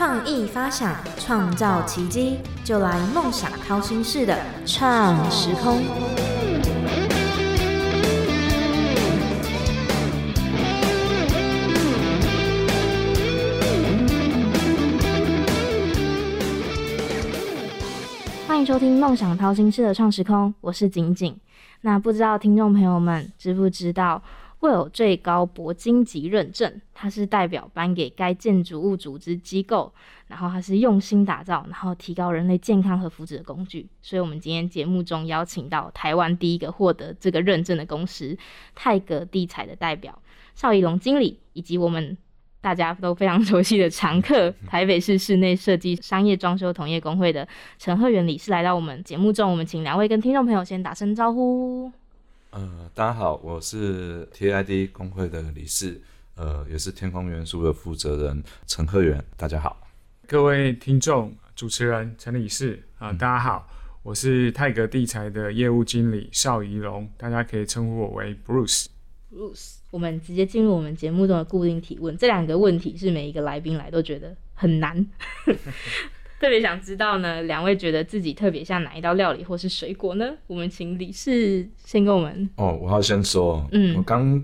创意发想，创造奇迹，就来梦想掏心式的创时空。欢迎收听《梦想掏心式的创时空》，我是景景。那不知道听众朋友们知不知道？会有最高铂金级认证，它是代表颁给该建筑物组织机构，然后它是用心打造，然后提高人类健康和福祉的工具。所以，我们今天节目中邀请到台湾第一个获得这个认证的公司泰格地材的代表邵怡龙经理，以及我们大家都非常熟悉的常客台北市室内设计商业装修同业工会的陈鹤元理事来到我们节目中。我们请两位跟听众朋友先打声招呼。呃，大家好，我是 TID 工会的理事，呃，也是天空元素的负责人陈鹤元。大家好，各位听众、主持人陈理事啊，大家好，我是泰格地材的业务经理邵怡龙，大家可以称呼我为 Bruce。Bruce，我们直接进入我们节目中的固定提问，这两个问题是每一个来宾来都觉得很难。特别想知道呢，两位觉得自己特别像哪一道料理或是水果呢？我们请李氏先跟我们。哦，我要先说，嗯，我刚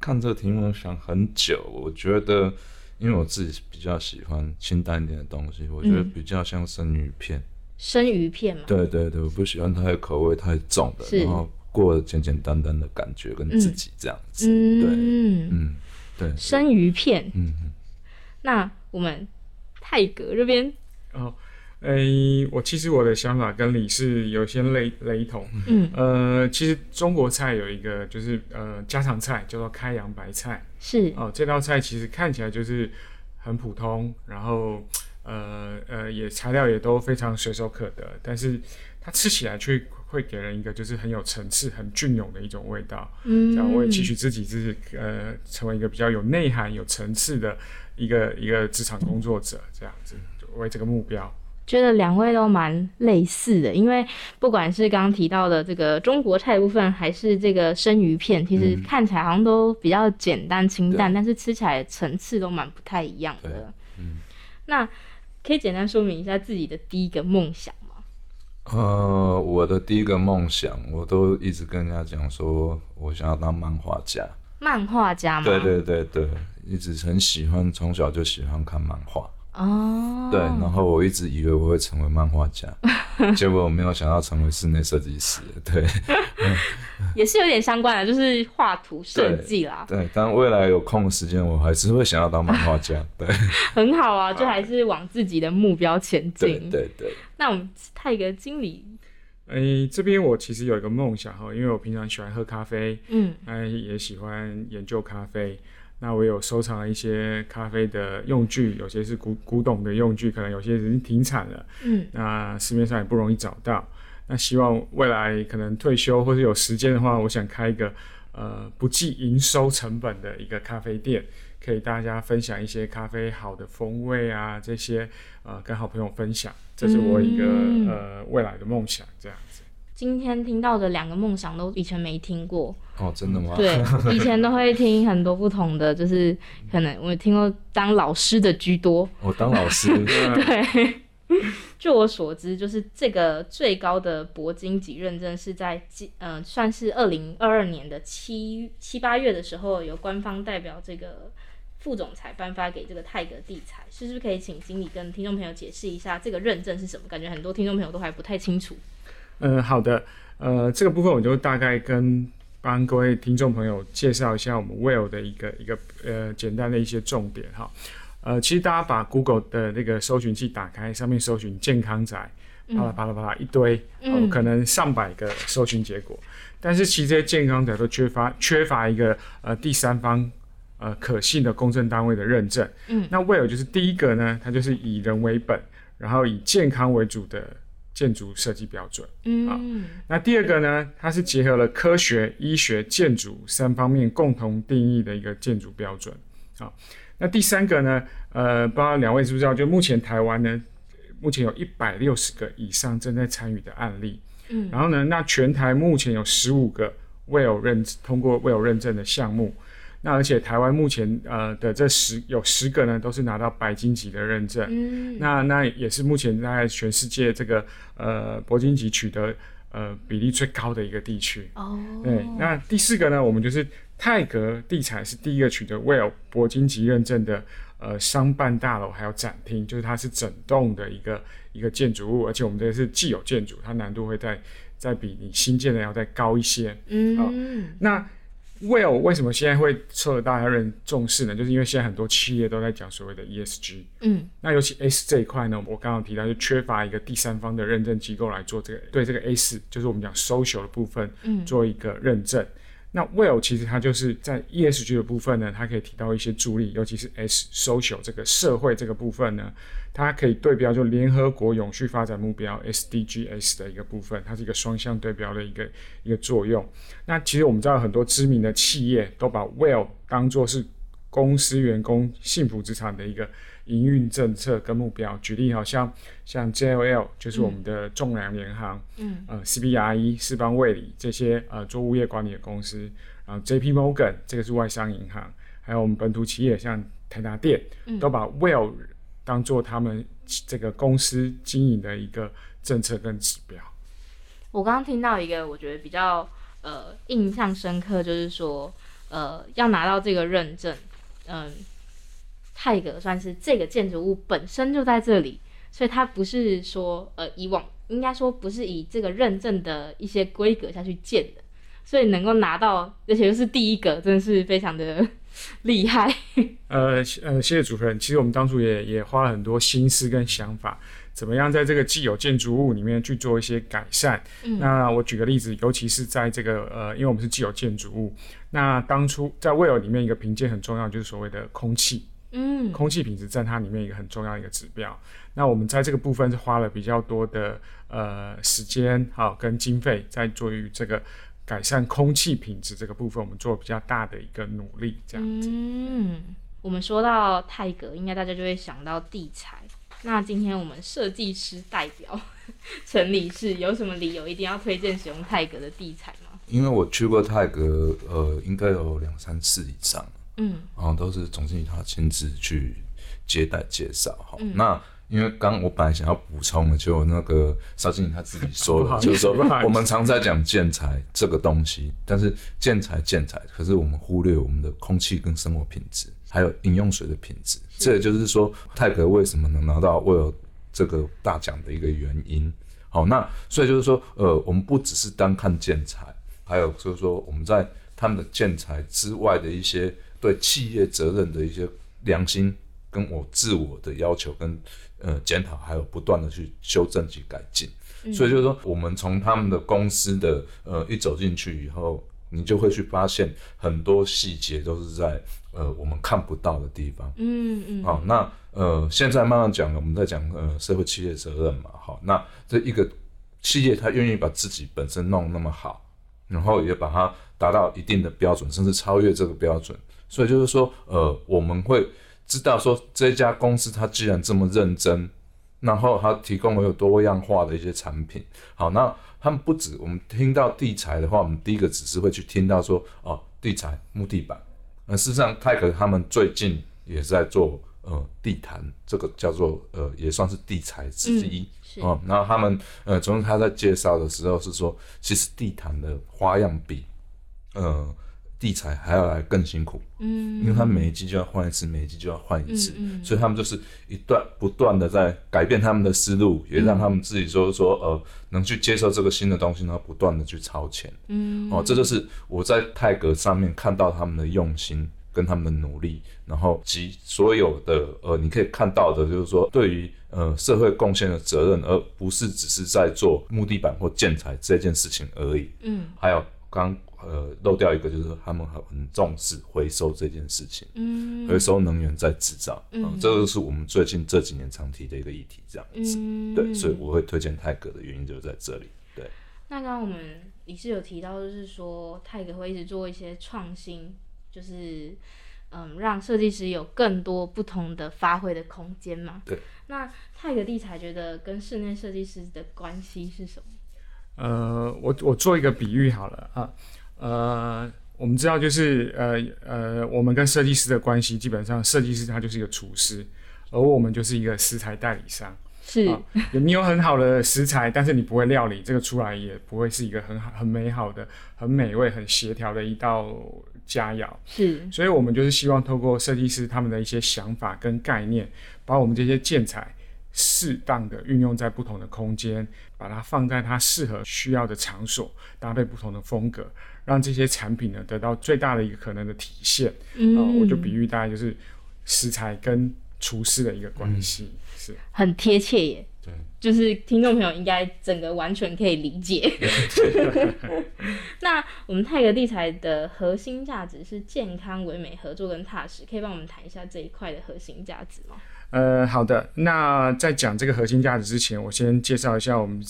看这个题目想很久，我觉得，因为我自己比较喜欢清淡一点的东西，我觉得比较像生鱼片。生鱼片嘛？对对对，我不喜欢太口味太重的，然后过简简单单的感觉，跟自己这样子。对，嗯，对，生鱼片。嗯嗯。那我们泰格这边。哦，诶，我其实我的想法跟李是有些雷雷同。嗯，呃，其实中国菜有一个就是呃家常菜叫做开阳白菜。是哦，这道菜其实看起来就是很普通，然后呃呃也材料也都非常随手可得，但是它吃起来却会给人一个就是很有层次、很隽永的一种味道。嗯，这样我也期许自己就是呃成为一个比较有内涵、有层次的一个一个职场工作者，这样子。为这个目标，觉得两位都蛮类似的，因为不管是刚刚提到的这个中国菜部分，还是这个生鱼片，其实看起来好像都比较简单清淡，但是吃起来层次都蛮不太一样的。嗯，那可以简单说明一下自己的第一个梦想吗？呃，我的第一个梦想，我都一直跟人家讲说，我想要当漫画家。漫画家吗？对对对对，一直很喜欢，从小就喜欢看漫画。哦，对，然后我一直以为我会成为漫画家，结果我没有想到成为室内设计师。对，也是有点相关的，就是画图设计啦。对，但未来有空的时间，我还是会想要当漫画家。对，很好啊，就还是往自己的目标前进。对对。那我们泰格经理，哎，这边我其实有一个梦想哈，因为我平常喜欢喝咖啡，嗯，哎，也喜欢研究咖啡。那我有收藏了一些咖啡的用具，有些是古古董的用具，可能有些已经停产了。嗯，那市面上也不容易找到。那希望未来可能退休或者有时间的话，我想开一个呃不计营收成本的一个咖啡店，可以大家分享一些咖啡好的风味啊，这些呃跟好朋友分享，这是我一个呃未来的梦想，这样子。今天听到的两个梦想都以前没听过哦，真的吗？对，以前都会听很多不同的，就是可能我听过当老师的居多。我当老师，对。据我所知，就是这个最高的铂金级认证是在嗯，算是二零二二年的七七八月的时候，由官方代表这个副总裁颁发给这个泰格地产，是不是可以请经理跟听众朋友解释一下这个认证是什么？感觉很多听众朋友都还不太清楚。嗯，好的，呃，这个部分我就大概跟帮各位听众朋友介绍一下我们 Well 的一个一个呃简单的一些重点哈。呃，其实大家把 Google 的那个搜寻器打开，上面搜寻健康宅，啪啦啪啦啪啦一堆，哦，可能上百个搜寻结果，但是其实这些健康宅都缺乏缺乏一个呃第三方呃可信的公证单位的认证。嗯，那 Well 就是第一个呢，它就是以人为本，然后以健康为主的。建筑设计标准，嗯，啊，那第二个呢，它是结合了科学、医学、建筑三方面共同定义的一个建筑标准，啊，那第三个呢，呃，不知道两位知不知道，就目前台湾呢，目前有一百六十个以上正在参与的案例，嗯，然后呢，那全台目前有十五个未有认通过未有认证的项目，那而且台湾目前呃的这十有十个呢，都是拿到白金级的认证。嗯，那那也是目前在全世界这个呃铂金级取得呃比例最高的一个地区。哦，对。那第四个呢，我们就是泰格地产是第一个取得 WELL 铂金级认证的呃商办大楼还有展厅，就是它是整栋的一个一个建筑物，而且我们这个是既有建筑，它难度会在再比你新建的要再高一些。嗯，那。Well，为什么现在会受到大家人重视呢？就是因为现在很多企业都在讲所谓的 ESG。嗯，那尤其 S 这一块呢，我刚刚提到就缺乏一个第三方的认证机构来做这个对这个 S，就是我们讲 social 的部分，嗯，做一个认证。那 Well 其实它就是在 ESG 的部分呢，它可以提到一些助力，尤其是 S social 这个社会这个部分呢。它可以对标就联合国永续发展目标 SDGs 的一个部分，它是一个双向对标的一个一个作用。那其实我们知道很多知名的企业都把 Well 当做是公司员工幸福职场的一个营运政策跟目标。举例好像像 JLL 就是我们的仲量联行，嗯，呃 CBRE 世邦卫理这些呃做物业管理的公司，然后 JP Morgan 这个是外商银行，还有我们本土企业像台达电，都把 Well 当做他们这个公司经营的一个政策跟指标。我刚刚听到一个我觉得比较呃印象深刻，就是说呃要拿到这个认证，嗯，泰格算是这个建筑物本身就在这里，所以它不是说呃以往应该说不是以这个认证的一些规格下去建的，所以能够拿到，而且又是第一个，真的是非常的。厉害，呃呃，谢谢主持人。其实我们当初也也花了很多心思跟想法，怎么样在这个既有建筑物里面去做一些改善。那我举个例子，尤其是在这个呃，因为我们是既有建筑物，那当初在 Well 里面一个评鉴很重要，就是所谓的空气，嗯，空气品质占它里面一个很重要一个指标。那我们在这个部分是花了比较多的呃时间好跟经费在做于这个。改善空气品质这个部分，我们做比较大的一个努力，这样子。嗯，我们说到泰格，应该大家就会想到地材。那今天我们设计师代表 陈理事有什么理由一定要推荐使用泰格的地材吗？因为我去过泰格，呃，应该有两三次以上。嗯，然后都是总经理他亲自去接待介绍。哈，那。因为刚我本来想要补充的，就那个邵经理他自己说了，就是说我们常在讲建材这个东西，但是建材建材，可是我们忽略我们的空气跟生活品质，还有饮用水的品质。这也就是说泰格为什么能拿到威尔这个大奖的一个原因。好，那所以就是说，呃，我们不只是单看建材，还有就是说我们在他们的建材之外的一些对企业责任的一些良心跟我自我的要求跟。呃，检讨还有不断的去修正及改进，所以就是说，我们从他们的公司的呃一走进去以后，你就会去发现很多细节都是在呃我们看不到的地方。嗯嗯。好，那呃现在慢慢讲了，我们在讲呃社会企业责任嘛。好，那这一个企业他愿意把自己本身弄那么好，然后也把它达到一定的标准，甚至超越这个标准，所以就是说呃我们会。知道说这家公司它既然这么认真，然后它提供了有多样化的一些产品，好，那他们不止我们听到地材的话，我们第一个只是会去听到说哦地材木地板，那事实上泰克他们最近也在做呃地毯，这个叫做呃也算是地材之一哦，然后他们呃从他在介绍的时候是说，其实地毯的花样比呃。地材还要来更辛苦，嗯，因为他每一季就要换一次，每一季就要换一次，所以他们就是一段不断的在改变他们的思路，也让他们自己就是说呃能去接受这个新的东西，然后不断的去超前，嗯，哦，这就是我在泰格上面看到他们的用心跟他们的努力，然后及所有的呃你可以看到的就是说对于呃社会贡献的责任，而不是只是在做木地板或建材这件事情而已，嗯，还有刚。呃，漏掉一个就是他们很很重视回收这件事情，嗯，回收能源再制造，嗯，这个是我们最近这几年常提的一个议题，这样子，对，所以我会推荐泰格的原因就是在这里，对。那刚刚我们理事有提到，就是说泰格会一直做一些创新，就是嗯，让设计师有更多不同的发挥的空间嘛，对。那泰格地材觉得跟室内设计师的关系是什么？呃，我我做一个比喻好了啊。呃，我们知道就是呃呃，我们跟设计师的关系，基本上设计师他就是一个厨师，而我们就是一个食材代理商。是，你有很好的食材，但是你不会料理，这个出来也不会是一个很好、很美好的、很美味、很协调的一道佳肴。是，所以我们就是希望透过设计师他们的一些想法跟概念，把我们这些建材适当的运用在不同的空间，把它放在它适合需要的场所，搭配不同的风格，让这些产品呢得到最大的一个可能的体现。嗯，我就比喻大概就是食材跟厨师的一个关系。是很贴切耶，对，就是听众朋友应该整个完全可以理解。那我们泰格地材的核心价值是健康、唯美、合作跟踏实，可以帮我们谈一下这一块的核心价值吗？呃，好的。那在讲这个核心价值之前，我先介绍一下我们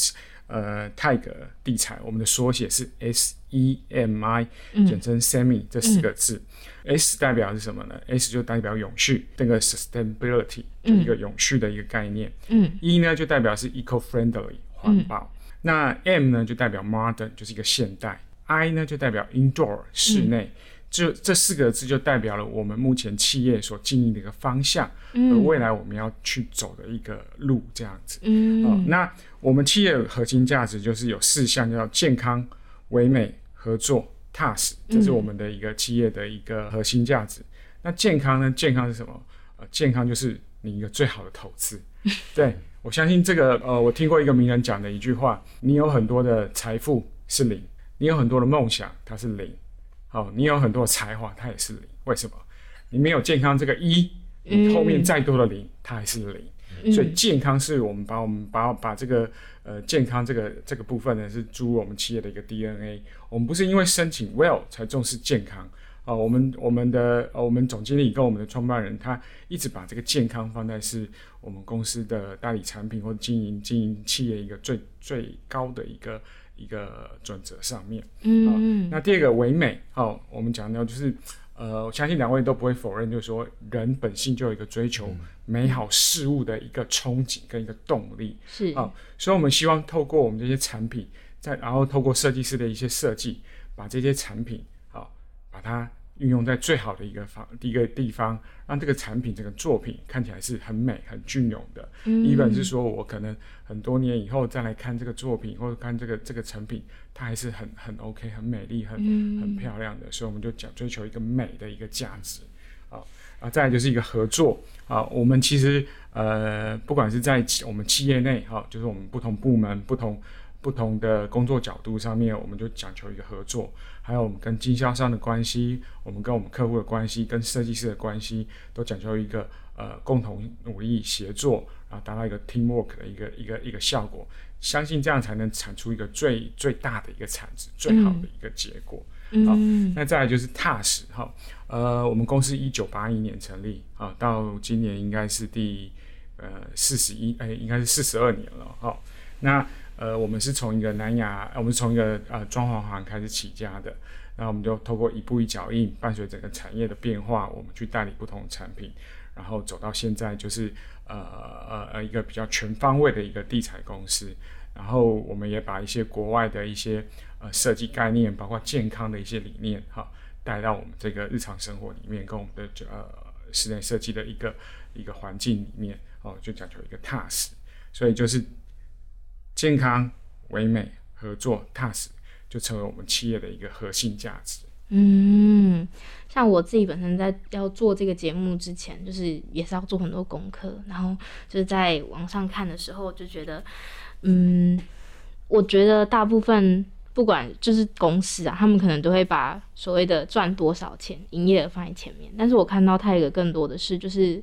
呃泰格地产，我们的缩写是 S E M I，简称 Semi 这四个字。S 代表是什么呢？S 就代表永续，这个 sustainability 就一个永续的一个概念。嗯，E 呢就代表是 eco-friendly 环保。那 M 呢就代表 modern 就是一个现代。I 呢就代表 indoor 室内。就这四个字就代表了我们目前企业所经营的一个方向，和未来我们要去走的一个路，这样子。嗯，那我们企业核心价值就是有四项，叫健康、唯美、合作。踏实，这是我们的一个企业的一个核心价值。那健康呢？健康是什么？呃，健康就是你一个最好的投资。对我相信这个，呃，我听过一个名人讲的一句话：你有很多的财富是零，你有很多的梦想它是零，好，你有很多才华它也是零。为什么？你没有健康这个一，你后面再多的零它还是零。所以健康是我们把我们把把这个。呃，健康这个这个部分呢，是注入我们企业的一个 DNA。我们不是因为申请 Well 才重视健康啊。我们我们的呃，我们总经理跟我们的创办人，他一直把这个健康放在是我们公司的代理产品或者经营经营企业一个最最高的一个一个准则上面。嗯，那第二个唯美，好，我们讲到就是。呃，我相信两位都不会否认，就是说人本性就有一个追求美好事物的一个憧憬跟一个动力，是啊，所以我们希望透过我们这些产品，再然后透过设计师的一些设计，把这些产品啊，把它。运用在最好的一个方第一个地方，让这个产品、这个作品看起来是很美、很隽永的。一本是说我可能很多年以后再来看这个作品，或者看这个这个成品，它还是很很 OK、很美丽、很很漂亮的。所以我们就讲追求一个美的一个价值啊啊！再来就是一个合作啊。我们其实呃，不管是在我们企业内哈，就是我们不同部门、不同不同的工作角度上面，我们就讲求一个合作。还有我们跟经销商的关系，我们跟我们客户的关系，跟设计师的关系，都讲究一个呃共同努力协作，然后达到一个 teamwork 的一个一个一个效果。相信这样才能产出一个最最大的一个产值，最好的一个结果。好，那再来就是踏实哈。呃，我们公司一九八一年成立啊，到今年应该是第呃四十一哎，应该是四十二年了哈。那呃，我们是从一个南亚，我们从一个呃装潢行开始起家的，然后我们就透过一步一脚印，伴随整个产业的变化，我们去代理不同的产品，然后走到现在就是呃呃呃一个比较全方位的一个地产公司，然后我们也把一些国外的一些呃设计概念，包括健康的一些理念哈，带到我们这个日常生活里面，跟我们的呃室内设计的一个一个环境里面哦，就讲求一个踏实，所以就是。健康、唯美、合作、踏实，就成为我们企业的一个核心价值。嗯，像我自己本身在要做这个节目之前，就是也是要做很多功课，然后就是在网上看的时候，就觉得，嗯，我觉得大部分不管就是公司啊，他们可能都会把所谓的赚多少钱、营业额放在前面，但是我看到它有个更多的是，就是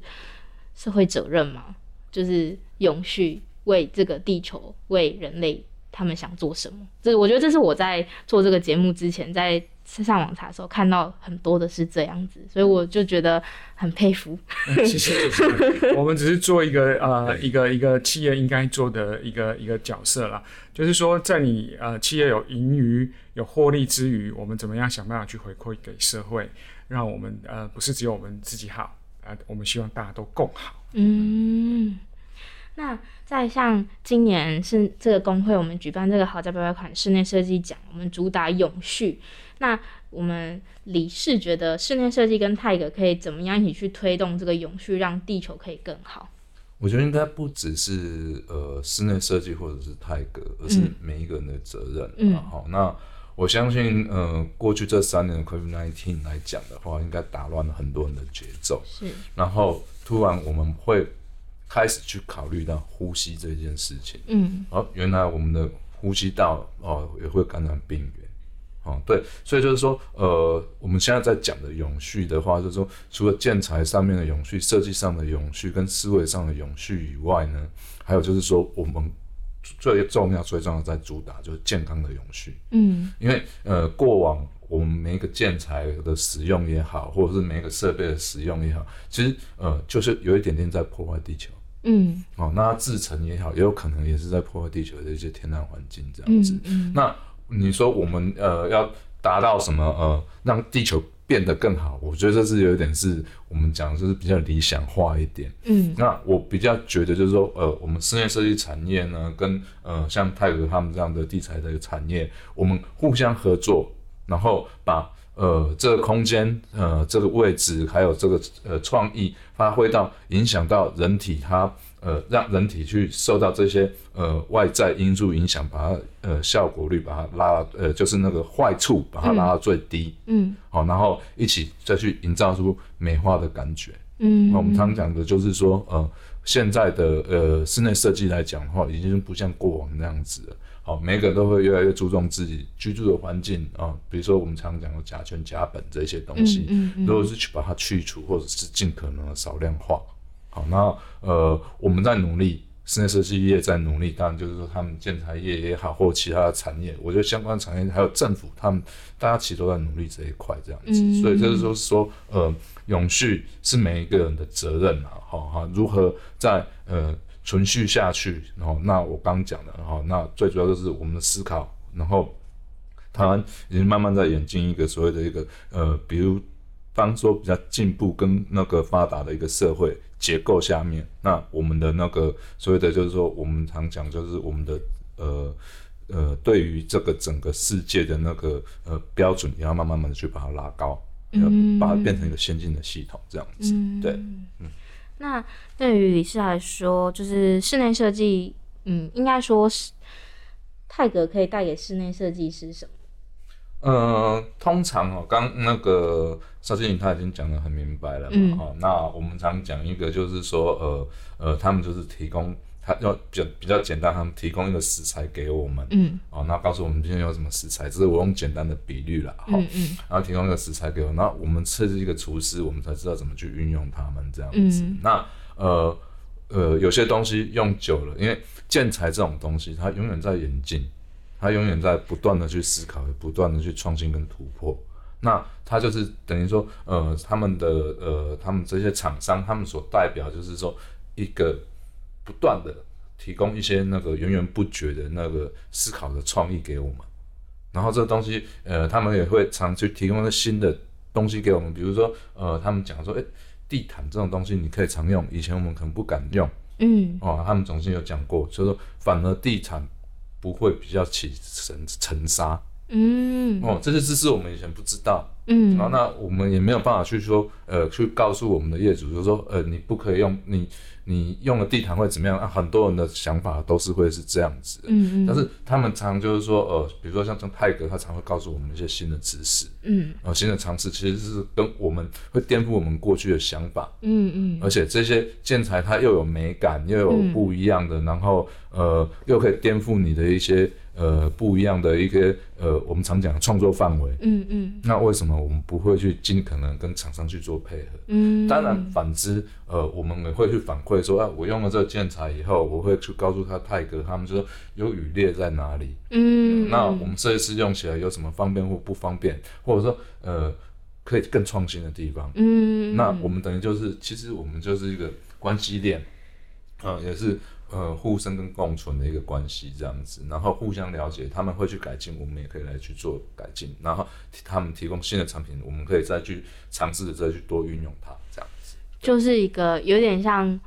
社会责任嘛，就是永续。为这个地球，为人类，他们想做什么？这我觉得这是我在做这个节目之前，在上网查的时候看到很多的是这样子，所以我就觉得很佩服。谢谢。我们只是做一个呃一个一个企业应该做的一个一个角色啦，就是说在你呃企业有盈余、有获利之余，我们怎么样想办法去回馈给社会，让我们呃不是只有我们自己好啊，我们希望大家都共好。嗯。那在像今年是这个工会，我们举办这个豪宅百百款室内设计奖，我们主打永续。那我们理事觉得室内设计跟泰格可以怎么样一起去推动这个永续，让地球可以更好？我觉得应该不只是呃室内设计或者是泰格，而是每一个人的责任。嗯，好，那我相信呃过去这三年的 COVID nineteen 来讲的话，应该打乱了很多人的节奏。是，然后突然我们会开始去考虑到呼吸这件事情。嗯，哦，原来我们的呼吸道哦也会感染病原。哦，对，所以就是说，呃，我们现在在讲的永续的话，就是说，除了建材上面的永续、设计上的永续跟思维上的永续以外呢，还有就是说，我们最重要、最重要在主打就是健康的永续。嗯，因为呃，过往我们每一个建材的使用也好，或者是每一个设备的使用也好，其实呃，就是有一点点在破坏地球。嗯，哦，那制成也好，也有可能也是在破坏地球的一些天然环境这样子。嗯，那。你说我们呃要达到什么呃让地球变得更好？我觉得这是有点是我们讲就是比较理想化一点。嗯，那我比较觉得就是说呃我们室内设计产业呢跟呃像泰格他们这样的地材的产业，我们互相合作，然后把呃这个空间呃这个位置还有这个呃创意发挥到影响到人体它。呃，让人体去受到这些呃外在因素影响，把它呃效果率把它拉呃就是那个坏处把它拉到最低，嗯，好，然后一起再去营造出美化的感觉，嗯，那我们常讲的就是说，呃，现在的呃室内设计来讲的话，已经不像过往那样子了，好，每个都会越来越注重自己居住的环境啊，比如说我们常讲的甲醛、甲苯这些东西，嗯嗯，如果是去把它去除，或者是尽可能的少量化。好，那呃，我们在努力，室内设计业在努力，当然就是说他们建材业也好，或其他的产业，我觉得相关产业还有政府，他们大家其实都在努力这一块这样子，所以就是说说，呃，永续是每一个人的责任啊，好哈，如何在呃存续下去，然后那我刚讲的，然后那最主要就是我们的思考，然后台湾已经慢慢在演进一个所谓的一个呃，比如。当说比较进步跟那个发达的一个社会结构下面，那我们的那个所谓的就是说，我们常讲就是我们的呃呃，对于这个整个世界的那个呃标准，也要慢慢慢的去把它拉高，嗯，把它变成一个先进的系统这样子。对，嗯。那对于李氏来说，就是室内设计，嗯，应该说是泰格可以带给室内设计师什么？呃，通常哦，刚那个邵经理他已经讲的很明白了嘛，哈，那我们常讲一个就是说，呃呃，他们就是提供，他要比较比较简单，他们提供一个食材给我们，嗯，哦，那告诉我们今天有什么食材，这是我用简单的比率了，哈，嗯然后提供一个食材给我，那我们设置一个厨师，我们才知道怎么去运用它们这样子，那呃呃，有些东西用久了，因为建材这种东西，它永远在演进。它永远在不断的去思考，不断的去创新跟突破。那它就是等于说，呃，他们的呃，他们这些厂商，他们所代表就是说，一个不断的提供一些那个源源不绝的那个思考的创意给我们。然后这个东西，呃，他们也会常去提供一些新的东西给我们。比如说，呃，他们讲说，哎，地毯这种东西你可以常用，以前我们可能不敢用。嗯。哦，他们总是有讲过，就是说，反而地毯。不会比较起尘尘沙，嗯，哦，这些知识我们以前不知道，嗯，然后那我们也没有办法去说，呃，去告诉我们的业主，就是说，呃，你不可以用你。你用了地毯会怎么样？啊，很多人的想法都是会是这样子，嗯嗯，但是他们常就是说，呃，比如说像像泰格，他常会告诉我们一些新的知识，嗯，呃，新的尝试其实是跟我们会颠覆我们过去的想法，嗯嗯，而且这些建材它又有美感，又有不一样的，然后呃，又可以颠覆你的一些。呃，不一样的一个呃，我们常讲的创作范围，嗯嗯，那为什么我们不会去尽可能跟厂商去做配合？嗯，当然反之，呃，我们也会去反馈说，啊，我用了这个建材以后，我会去告诉他泰哥，他们就说有雨裂在哪里，嗯，那我们设计师用起来有什么方便或不方便，或者说呃，可以更创新的地方，嗯，那我们等于就是，其实我们就是一个关系链，啊，也是。呃，互生跟共存的一个关系这样子，然后互相了解，他们会去改进，我们也可以来去做改进，然后他们提供新的产品，我们可以再去尝试着再去多运用它，这样子，就是一个有点像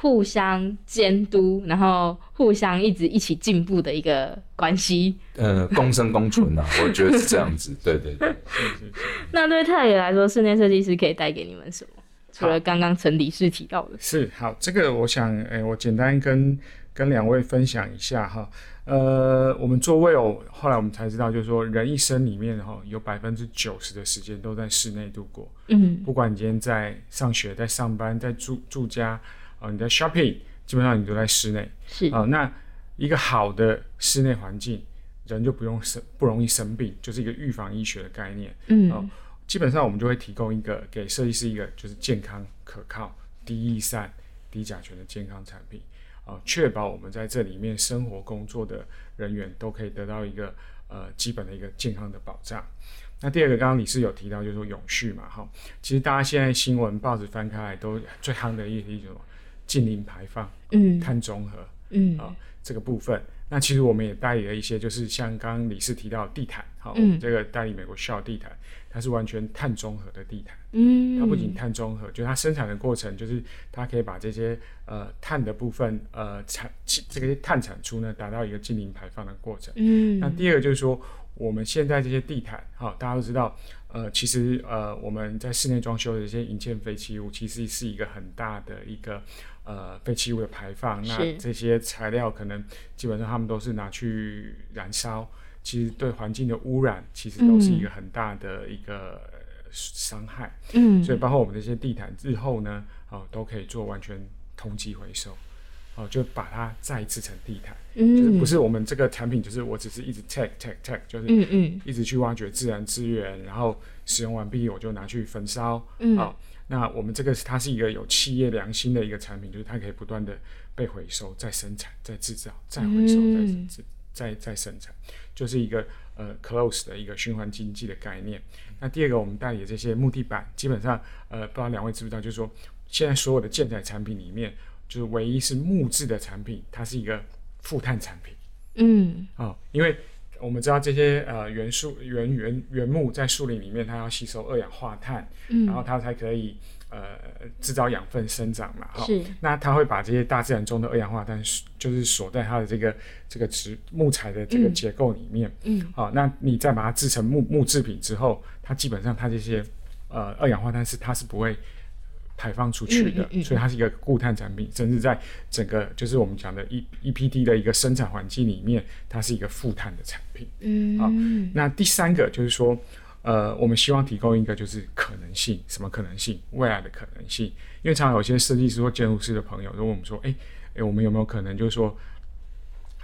互相监督，然后互相一直一起进步的一个关系。呃，共生共存啊，我觉得是这样子。对对对。那对泰爷来说，室内设计师可以带给你们什么？除了刚刚陈理事提到的。是好，这个我想，哎，我简单跟跟两位分享一下哈。呃，我们做 Will，后来我们才知道，就是说人一生里面哈，有百分之九十的时间都在室内度过。嗯。不管你今天在上学、在上班、在住住家。啊，你在 shopping，基本上你都在室内。是啊，那一个好的室内环境，人就不用生，不容易生病，就是一个预防医学的概念。嗯，啊，基本上我们就会提供一个给设计师一个就是健康、可靠、低易散、低甲醛的健康产品，啊，确保我们在这里面生活工作的人员都可以得到一个呃基本的一个健康的保障。那第二个，刚刚李师有提到，就是说永续嘛，哈，其实大家现在新闻报纸翻开来都最夯的一题什么？近零排放，嗯，碳中和，嗯，啊，这个部分，那其实我们也代理了一些，就是像刚刚李氏提到地毯，好，嗯，这个代理美国 Shell 地毯，它是完全碳中和的地毯，嗯，它不仅碳中和，就它生产的过程，就是它可以把这些呃碳的部分，呃产这个碳产出呢，达到一个净零排放的过程，嗯，那第二个就是说，我们现在这些地毯，好，大家都知道。呃，其实呃，我们在室内装修的一些引建废弃物，其实是一个很大的一个呃废弃物的排放。那这些材料可能基本上他们都是拿去燃烧，其实对环境的污染其实都是一个很大的一个伤害。嗯，所以包括我们这些地毯，日后呢，哦，都可以做完全同级回收。哦，就把它再次成地毯，嗯就是不是我们这个产品，就是我只是一直 take take take，就是嗯嗯，一直去挖掘自然资源，然后使用完毕我就拿去焚烧。嗯好，那我们这个它是一个有企业良心的一个产品，就是它可以不断的被回收、再生产、再制造、再回收、再制、再再生产，就是一个呃 close 的一个循环经济的概念。那第二个，我们代理这些木地板，基本上呃，不知道两位知不知道，就是说现在所有的建材产品里面。就是唯一是木质的产品，它是一个负碳产品。嗯，啊，因为我们知道这些呃原树原原原木在树林里面，它要吸收二氧化碳，嗯，然后它才可以呃制造养分生长嘛。是。那它会把这些大自然中的二氧化碳，就是锁在它的这个这个植木材的这个结构里面。嗯。好，那你再把它制成木木制品之后，它基本上它这些呃二氧化碳是它是不会。排放出去的，所以它是一个固碳产品，甚至在整个就是我们讲的 E E P D 的一个生产环境里面，它是一个负碳的产品。嗯，好，那第三个就是说，呃，我们希望提供一个就是可能性，什么可能性？未来的可能性。因为常常有些设计师或建筑师的朋友都问我们说，哎，哎，我们有没有可能就是说，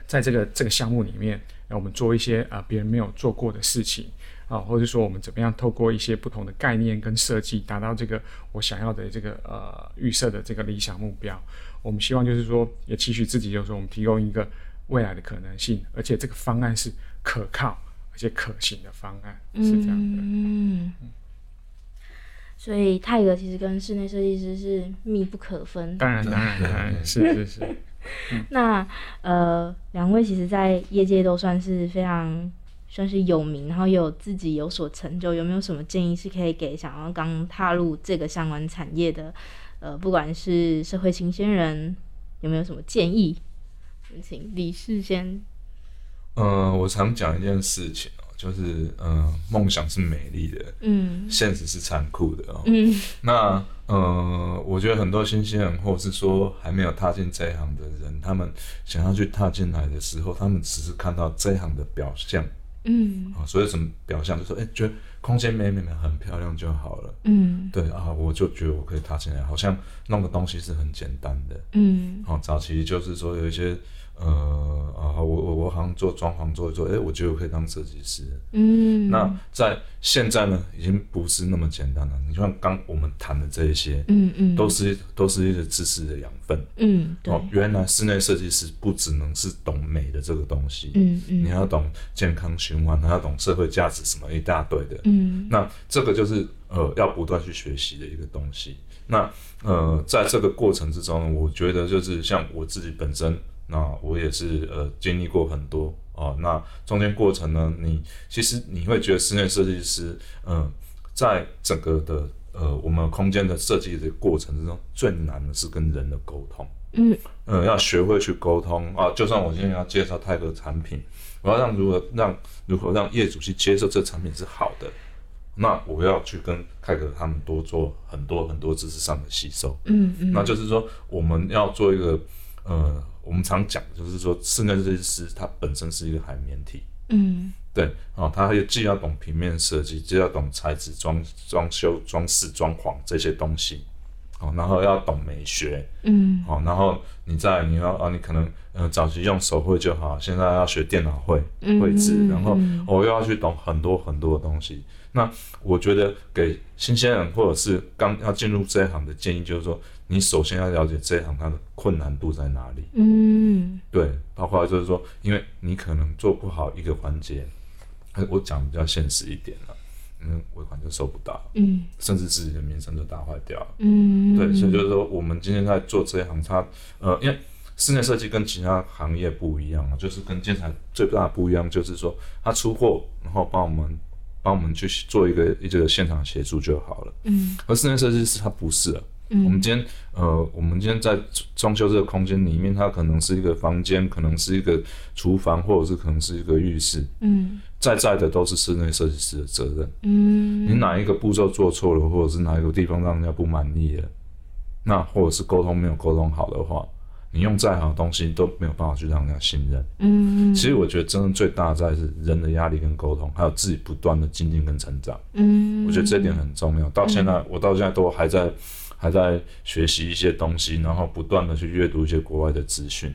在这个这个项目里面，让我们做一些啊别人没有做过的事情？啊，或者说我们怎么样透过一些不同的概念跟设计，达到这个我想要的这个呃预设的这个理想目标？我们希望就是说，也期许自己，就是说我们提供一个未来的可能性，而且这个方案是可靠而且可行的方案，是这样的。嗯。所以泰格其实跟室内设计师是密不可分。当然，当然，当然是是是。那呃，两位其实，在业界都算是非常。算是有名，然后有自己有所成就，有没有什么建议是可以给想要刚踏入这个相关产业的，呃，不管是社会新鲜人，有没有什么建议？请李世先。嗯，我常讲一件事情哦，就是，嗯，梦想是美丽的，嗯，现实是残酷的哦，嗯，那，呃，我觉得很多新鲜人，或者是说还没有踏进这一行的人，他们想要去踏进来的时候，他们只是看到这一行的表象。嗯。啊，所以什么表象？就说，哎，觉得空间美美美很漂亮就好了。嗯，对啊，我就觉得我可以踏进来，好像弄个东西是很简单的。嗯，好，早期就是说有一些。呃啊，我我我好像做装潢做一做，哎，我觉得我可以当设计师。嗯，那在现在呢，已经不是那么简单了。你像刚我们谈的这一些，嗯嗯，都是都是一些知识的养分。嗯，哦，原来室内设计师不只能是懂美的这个东西，嗯嗯，你要懂健康循环，还要懂社会价值什么一大堆的。嗯，那这个就是呃要不断去学习的一个东西。那呃，在这个过程之中，我觉得就是像我自己本身。那我也是呃经历过很多哦，那中间过程呢，你其实你会觉得室内设计师，嗯，在整个的呃我们空间的设计的过程之中，最难的是跟人的沟通。嗯，呃，要学会去沟通啊。就算我今天要介绍泰格产品，我要让如何让如何让业主去接受这产品是好的，那我要去跟泰格他们多做很多很多知识上的吸收。嗯嗯，那就是说我们要做一个呃，我们常讲就是说室内设计师他本身是一个海绵体。嗯，对，哦，他既要懂平面设计，既要懂材质、装装修、装饰、装潢这些东西，哦，然后要懂美学，嗯，哦，然后你在你要啊，你可能呃早期用手绘就好，现在要学电脑绘绘制，然后我又要去懂很多很多的东西。那我觉得给新鲜人或者是刚要进入这一行的建议就是说。你首先要了解这一行它的困难度在哪里。嗯，对，包括就是说，因为你可能做不好一个环节，我讲比较现实一点了，嗯，尾款就收不到，嗯，甚至自己的名声就打坏掉了。嗯，对，所以就是说，我们今天在做这一行，它呃，因为室内设计跟其他行业不一样啊，就是跟建材最大的不一样，就是说，它出货然后帮我们帮我们去做一个一个现场协助就好了。嗯，而室内设计师他不是。我们今天，呃，我们今天在装修这个空间里面，它可能是一个房间，可能是一个厨房，或者是可能是一个浴室。嗯，在在的都是室内设计师的责任。嗯，你哪一个步骤做错了，或者是哪一个地方让人家不满意了，那或者是沟通没有沟通好的话，你用再好的东西都没有办法去让人家信任。嗯，其实我觉得真正最大在是人的压力跟沟通，还有自己不断的精进跟成长。嗯，我觉得这点很重要。到现在，我到现在都还在。还在学习一些东西，然后不断的去阅读一些国外的资讯，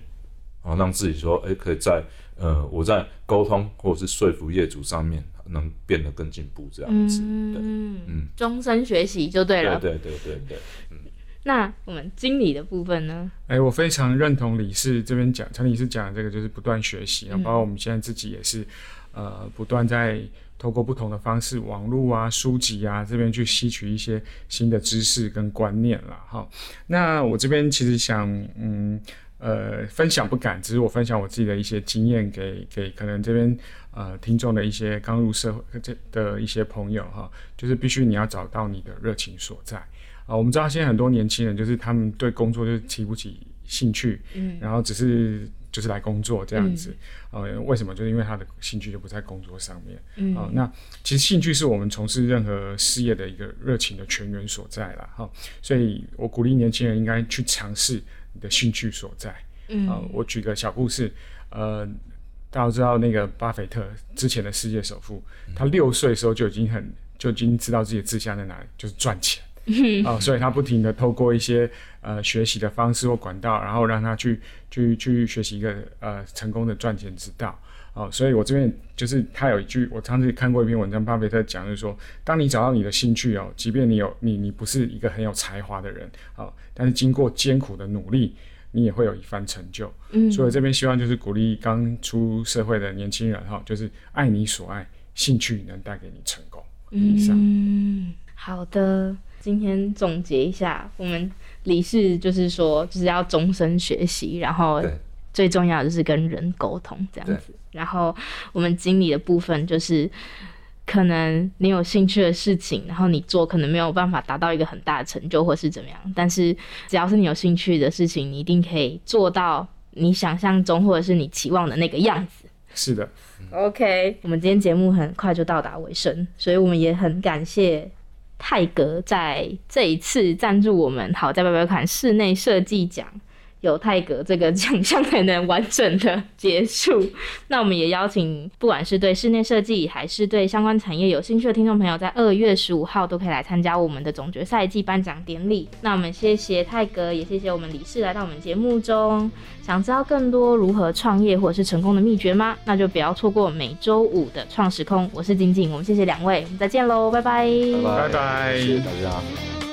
然后让自己说，哎，可以在呃，我在沟通或者是说服业主上面能变得更进步，这样子。嗯嗯，终身学习就对了。对对对对对。嗯，那我们经理的部分呢？哎，我非常认同李氏这边讲，陈理事讲的这个就是不断学习，包括我们现在自己也是，呃，不断在。透过不同的方式，网络啊、书籍啊这边去吸取一些新的知识跟观念了哈。那我这边其实想，嗯呃，分享不敢，只是我分享我自己的一些经验给给可能这边呃听众的一些刚入社会这的一些朋友哈，就是必须你要找到你的热情所在啊。我们知道现在很多年轻人就是他们对工作就是提不起兴趣，嗯，然后只是。就是来工作这样子，呃，为什么？就是因为他的兴趣就不在工作上面，嗯，啊，那其实兴趣是我们从事任何事业的一个热情的泉源所在了，哈，所以我鼓励年轻人应该去尝试你的兴趣所在，嗯，啊，我举个小故事，呃，大家都知道那个巴菲特之前的世界首富，他六岁的时候就已经很就已经知道自己的志向在哪里，就是赚钱。啊，所以他不停的透过一些呃学习的方式或管道，然后让他去去去学习一个呃成功的赚钱之道。哦，所以我这边就是他有一句，我上次看过一篇文章，巴菲特讲就是说，当你找到你的兴趣哦，即便你有你你不是一个很有才华的人，哦，但是经过艰苦的努力，你也会有一番成就。嗯，所以这边希望就是鼓励刚出社会的年轻人哈，就是爱你所爱，兴趣能带给你成功。以上。嗯，好的。今天总结一下，我们理事就是说，就是要终身学习，然后最重要的就是跟人沟通这样子。然后我们经理的部分就是，可能你有兴趣的事情，然后你做可能没有办法达到一个很大的成就，或是怎么样。但是只要是你有兴趣的事情，你一定可以做到你想象中或者是你期望的那个样子。是的。OK，我们今天节目很快就到达尾声，所以我们也很感谢。泰格在这一次赞助我们，好，在拜拜款室内设计奖。有泰格这个奖项才能完整的结束。那我们也邀请，不管是对室内设计还是对相关产业有兴趣的听众朋友，在二月十五号都可以来参加我们的总决赛季颁奖典礼。那我们谢谢泰格，也谢谢我们理事来到我们节目中。想知道更多如何创业或者是成功的秘诀吗？那就不要错过每周五的创时空。我是景景，我们谢谢两位，我们再见喽，拜拜，拜拜，谢谢大家。